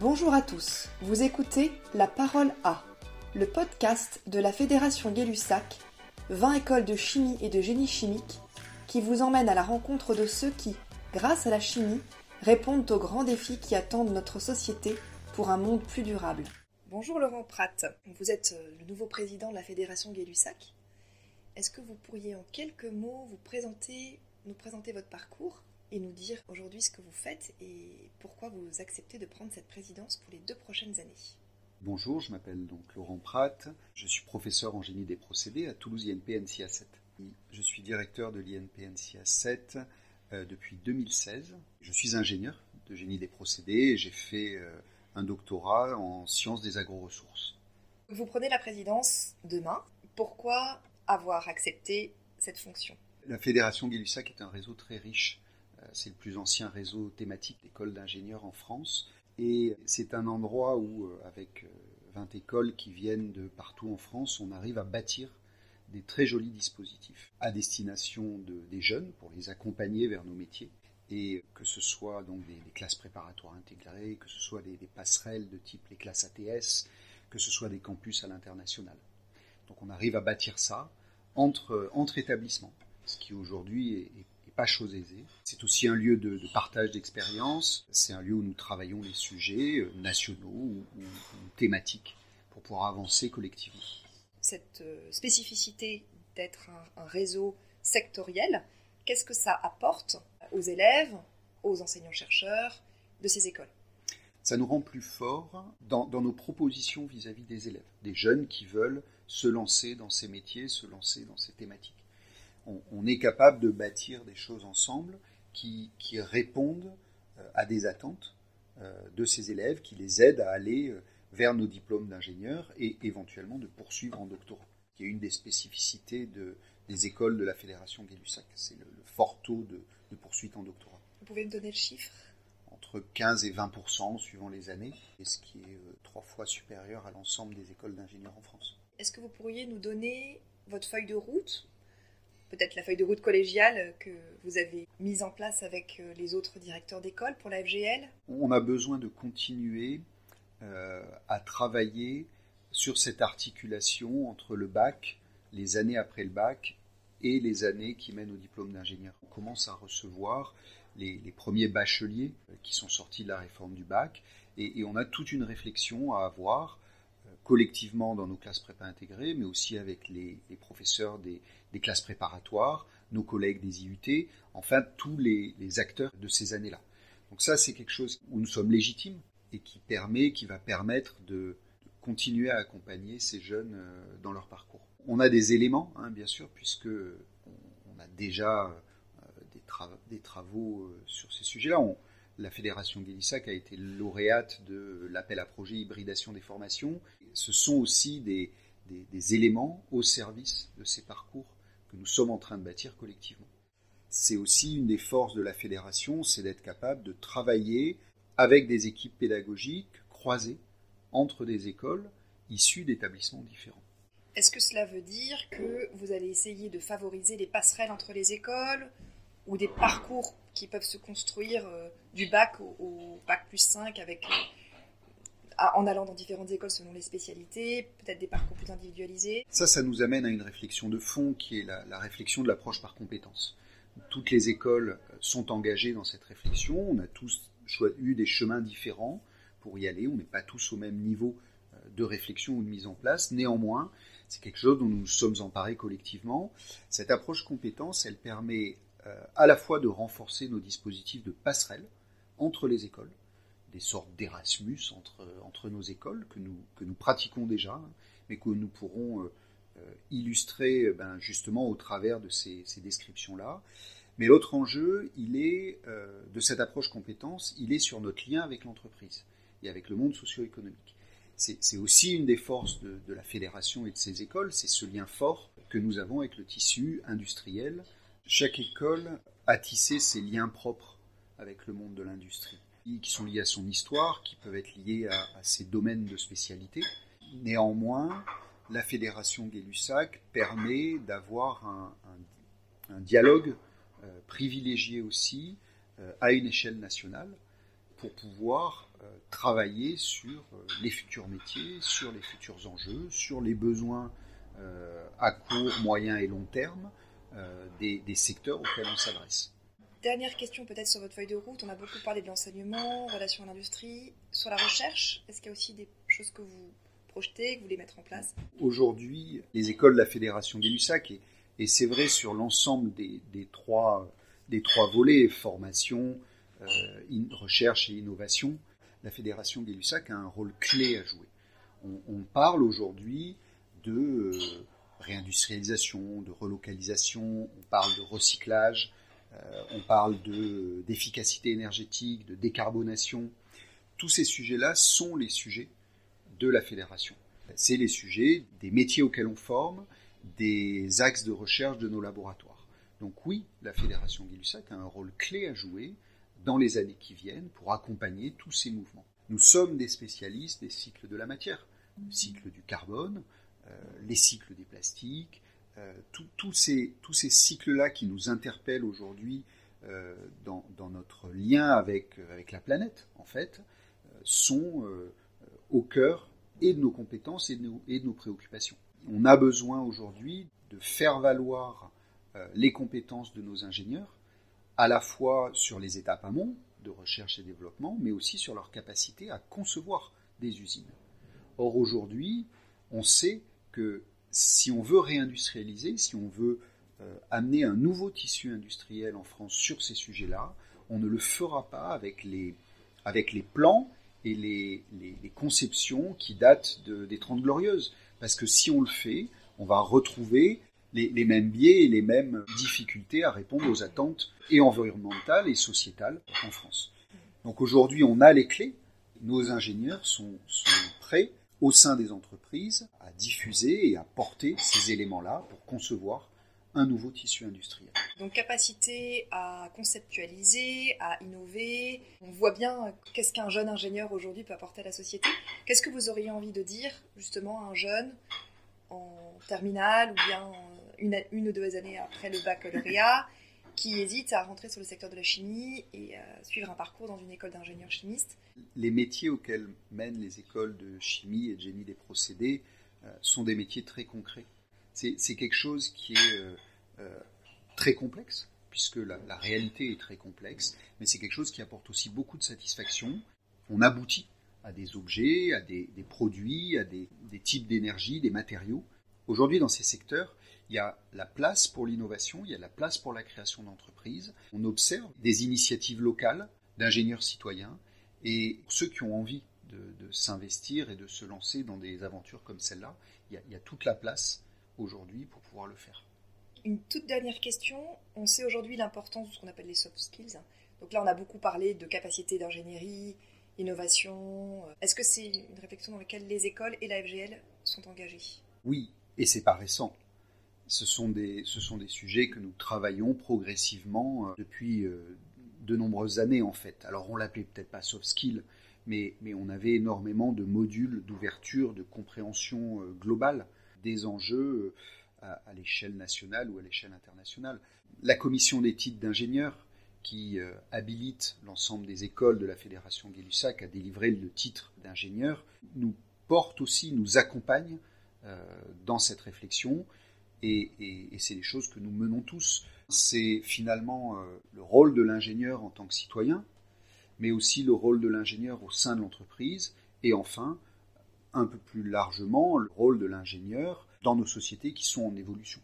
Bonjour à tous, vous écoutez La Parole A, le podcast de la Fédération Gay-Lussac, 20 écoles de chimie et de génie chimique, qui vous emmène à la rencontre de ceux qui, grâce à la chimie, répondent aux grands défis qui attendent notre société pour un monde plus durable. Bonjour Laurent Pratt, vous êtes euh, le nouveau président de la Fédération Gay-Lussac. Est-ce que vous pourriez en quelques mots vous présenter, nous présenter votre parcours? Et nous dire aujourd'hui ce que vous faites et pourquoi vous acceptez de prendre cette présidence pour les deux prochaines années. Bonjour, je m'appelle donc Laurent Pratt, je suis professeur en génie des procédés à Toulouse INP NCA 7. Je suis directeur de l'INP NCA 7 euh, depuis 2016. Je suis ingénieur de génie des procédés et j'ai fait euh, un doctorat en sciences des agro-ressources. Vous prenez la présidence demain. Pourquoi avoir accepté cette fonction? La Fédération Gay-Lussac est un réseau très riche c'est le plus ancien réseau thématique d'écoles d'ingénieurs en France. Et c'est un endroit où, euh, avec 20 euh, écoles qui viennent de partout en France, on arrive à bâtir des très jolis dispositifs à destination des jeunes pour les accompagner vers nos métiers et que ce soit donc des, classes préparatoires intégrées, que ce soit des, passerelles de type les classes ATS, que ce soit des campus à l'international. Donc on arrive à bâtir ça entre, entre établissements, ce qui aujourd'hui est, pas chose aisée. C'est aussi un lieu de, partage d'expériences. C'est un lieu où nous travaillons les sujets euh, nationaux ou, thématiques pour pouvoir avancer collectivement. Cette euh, spécificité d'être un, réseau sectoriel, qu'est-ce que ça apporte aux élèves, aux enseignants-chercheurs de ces écoles? Ça nous rend plus forts dans, nos propositions vis-à-vis -vis des élèves, des jeunes qui veulent se lancer dans ces métiers, se lancer dans ces thématiques on, est capable de bâtir des choses ensemble qui, répondent euh, à des attentes euh, de ces élèves, qui les aident à aller euh, vers nos diplômes d'ingénieurs et éventuellement de poursuivre en doctorat. Qui est une des spécificités des écoles de la Fédération Gay-Lussac. C'est le, fort taux de, poursuite en doctorat. Vous pouvez me donner le chiffre? Entre 15 et 20% suivant les années, et ce qui est trois fois supérieur à l'ensemble des écoles d'ingénieurs en France. Est-ce que vous pourriez nous donner votre feuille de route? Peut-être la feuille de route collégiale que vous avez mise en place avec euh, les autres directeurs d'école pour la FGL On a besoin de continuer euh, à travailler sur cette articulation entre le bac, les années après le bac et les années qui mènent au diplôme d'ingénieur. On commence à recevoir les, premiers bacheliers euh, qui sont sortis de la réforme du bac et, on a toute une réflexion à avoir collectivement dans nos classes prépa intégrées, mais aussi avec les professeurs des, classes préparatoires, nos collègues des IUT, enfin tous les, acteurs de ces années-là. Donc ça, c'est quelque chose où nous sommes légitimes et qui permet, qui va permettre de, continuer à accompagner ces jeunes euh, dans leur parcours. On a des éléments, hein, bien sûr, puisque on, a déjà euh, des, travaux euh, sur ces sujets-là. La Fédération Guélissac a été lauréate de l'appel à projet hybridation des formations. Ce sont aussi des éléments au service de ces parcours que nous sommes en train de bâtir collectivement. C'est aussi une des forces de la fédération, c'est d'être capable de travailler avec des équipes pédagogiques croisées entre des écoles issues d'établissements différents. Est-ce que cela veut dire que vous allez essayer de favoriser les passerelles entre les écoles ou des parcours qui peuvent se construire euh, du bac au, bac plus 5 avec euh, en allant dans différentes écoles selon les spécialités, peut-être des parcours plus individualisés. Ça, ça nous amène à une réflexion de fond qui est la, réflexion de l'approche par compétences. Toutes les écoles sont engagées dans cette réflexion, on a tous eu des chemins différents pour y aller, on n'est pas tous au même niveau euh, de réflexion ou de mise en place. Néanmoins, c'est quelque chose dont nous nous sommes emparés collectivement. Cette approche compétence, elle permet euh, à la fois de renforcer nos dispositifs de passerelle entre les écoles, des sortes d'Erasmus entre, entre nos écoles que nous, que nous pratiquons déjà, mais que nous pourrons euh, euh, illustrer euh, ben, justement au travers de ces, descriptions-là. Mais l'autre enjeu, il est de cette approche compétence, il est sur notre lien avec l'entreprise et avec le monde socio-économique. C'est aussi une des forces de, de, la fédération et de ces écoles, c'est ce lien fort que nous avons avec le tissu industriel. Chaque école a tissé ses liens propres avec le monde de l'industrie qui sont liés à son histoire, qui peuvent être liés à, ses domaines de spécialité. Néanmoins, la fédération Gay-Lussac permet d'avoir un, dialogue euh, privilégié aussi euh, à une échelle nationale pour pouvoir travailler sur les futurs métiers, sur les futurs enjeux, sur les besoins à court, moyen et long terme des secteurs auxquels on s'adresse. Dernière question peut-être sur votre feuille de route. On a beaucoup parlé de l'enseignement, relation à l'industrie. Sur la recherche, est-ce qu'il y a aussi des choses que vous projetez, que vous voulez mettre en place? Aujourd'hui, les écoles de la Fédération Gay-Lussac, et, et c'est vrai sur l'ensemble des, trois, des trois volets, formation, euh, recherche et innovation, la Fédération Gay-Lussac a un rôle clé à jouer. On, parle aujourd'hui de euh, réindustrialisation, de relocalisation, on parle de recyclage, on parle d'efficacité énergétique, de décarbonation. Tous ces sujets-là sont les sujets de la fédération. C'est les sujets des métiers auxquels on forme, des axes de recherche de nos laboratoires. Donc oui, la fédération Gay-Lussac a un rôle clé à jouer dans les années qui viennent pour accompagner tous ces mouvements. Nous sommes des spécialistes des cycles de la matière, le cycle du carbone, euh, les cycles des plastiques, euh, tous ces, cycles-là qui nous interpellent aujourd'hui euh, dans, notre lien avec, avec la planète, en fait, euh, sont au cœur et de nos compétences et de nos, et de nos préoccupations. On a besoin aujourd'hui de faire valoir les compétences de nos ingénieurs, à la fois sur les étapes amont de recherche et développement, mais aussi sur leur capacité à concevoir des usines. Or aujourd'hui, on sait que si on veut réindustrialiser, si on veut euh, amener un nouveau tissu industriel en France sur ces sujets-là, on ne le fera pas avec les, plans et les, conceptions qui datent de, des Trente Glorieuses. Parce que si on le fait, on va retrouver les, mêmes biais et les mêmes difficultés à répondre aux attentes et environnementales et sociétales en France. Donc aujourd'hui, on a les clés. Nos ingénieurs sont prêts au sein des entreprises à diffuser et à porter ces éléments-là pour concevoir un nouveau tissu industriel. Donc capacité à conceptualiser, à innover. On voit bien qu'est-ce qu'un jeune ingénieur aujourd'hui peut apporter à la société. Qu'est-ce que vous auriez envie de dire justement à un jeune en terminale ou bien une, ou deux années après le baccalauréat? Qui hésite à rentrer sur le secteur de la chimie et à suivre un parcours dans une école d'ingénieur chimiste Les métiers auxquels mènent les écoles de chimie et de génie des procédés euh, sont des métiers très concrets. C'est quelque chose qui est euh, euh, très complexe, puisque la, réalité est très complexe, mais c'est quelque chose qui apporte aussi beaucoup de satisfaction. On aboutit à des objets, à des, produits, à des types d'énergie, des matériaux. Aujourd'hui, dans ces secteurs, il y a la place pour l'innovation, il y a la place pour la création d'entreprises. On observe des initiatives locales d'ingénieurs citoyens et ceux qui ont envie de, s'investir et de se lancer dans des aventures comme celle-là, il, y a toute la place aujourd'hui pour pouvoir le faire. Une toute dernière question. On sait aujourd'hui l'importance de ce qu'on appelle les soft skills. Donc là, on a beaucoup parlé de capacité d'ingénierie, innovation. Est-ce que c'est une réflexion dans laquelle les écoles et la FGL sont engagées? Oui, et c'est pas récent ce sont des, des sujets que nous travaillons progressivement euh, depuis euh, de nombreuses années en fait. Alors on l'appelait peut-être pas soft skill, mais, on avait énormément de modules d'ouverture, de compréhension euh, globale des enjeux à, l'échelle nationale ou à l'échelle internationale. La commission d'éthique d'ingénieurs qui habilite l'ensemble des écoles de la Fédération Gay-Lussac à délivrer le titre d'ingénieur nous porte aussi, nous accompagne dans cette réflexion et, c'est des choses que nous menons tous. C'est finalement euh, le rôle de l'ingénieur en tant que citoyen, mais aussi le rôle de l'ingénieur au sein de l'entreprise, et enfin, un peu plus largement, le rôle de l'ingénieur dans nos sociétés qui sont en évolution.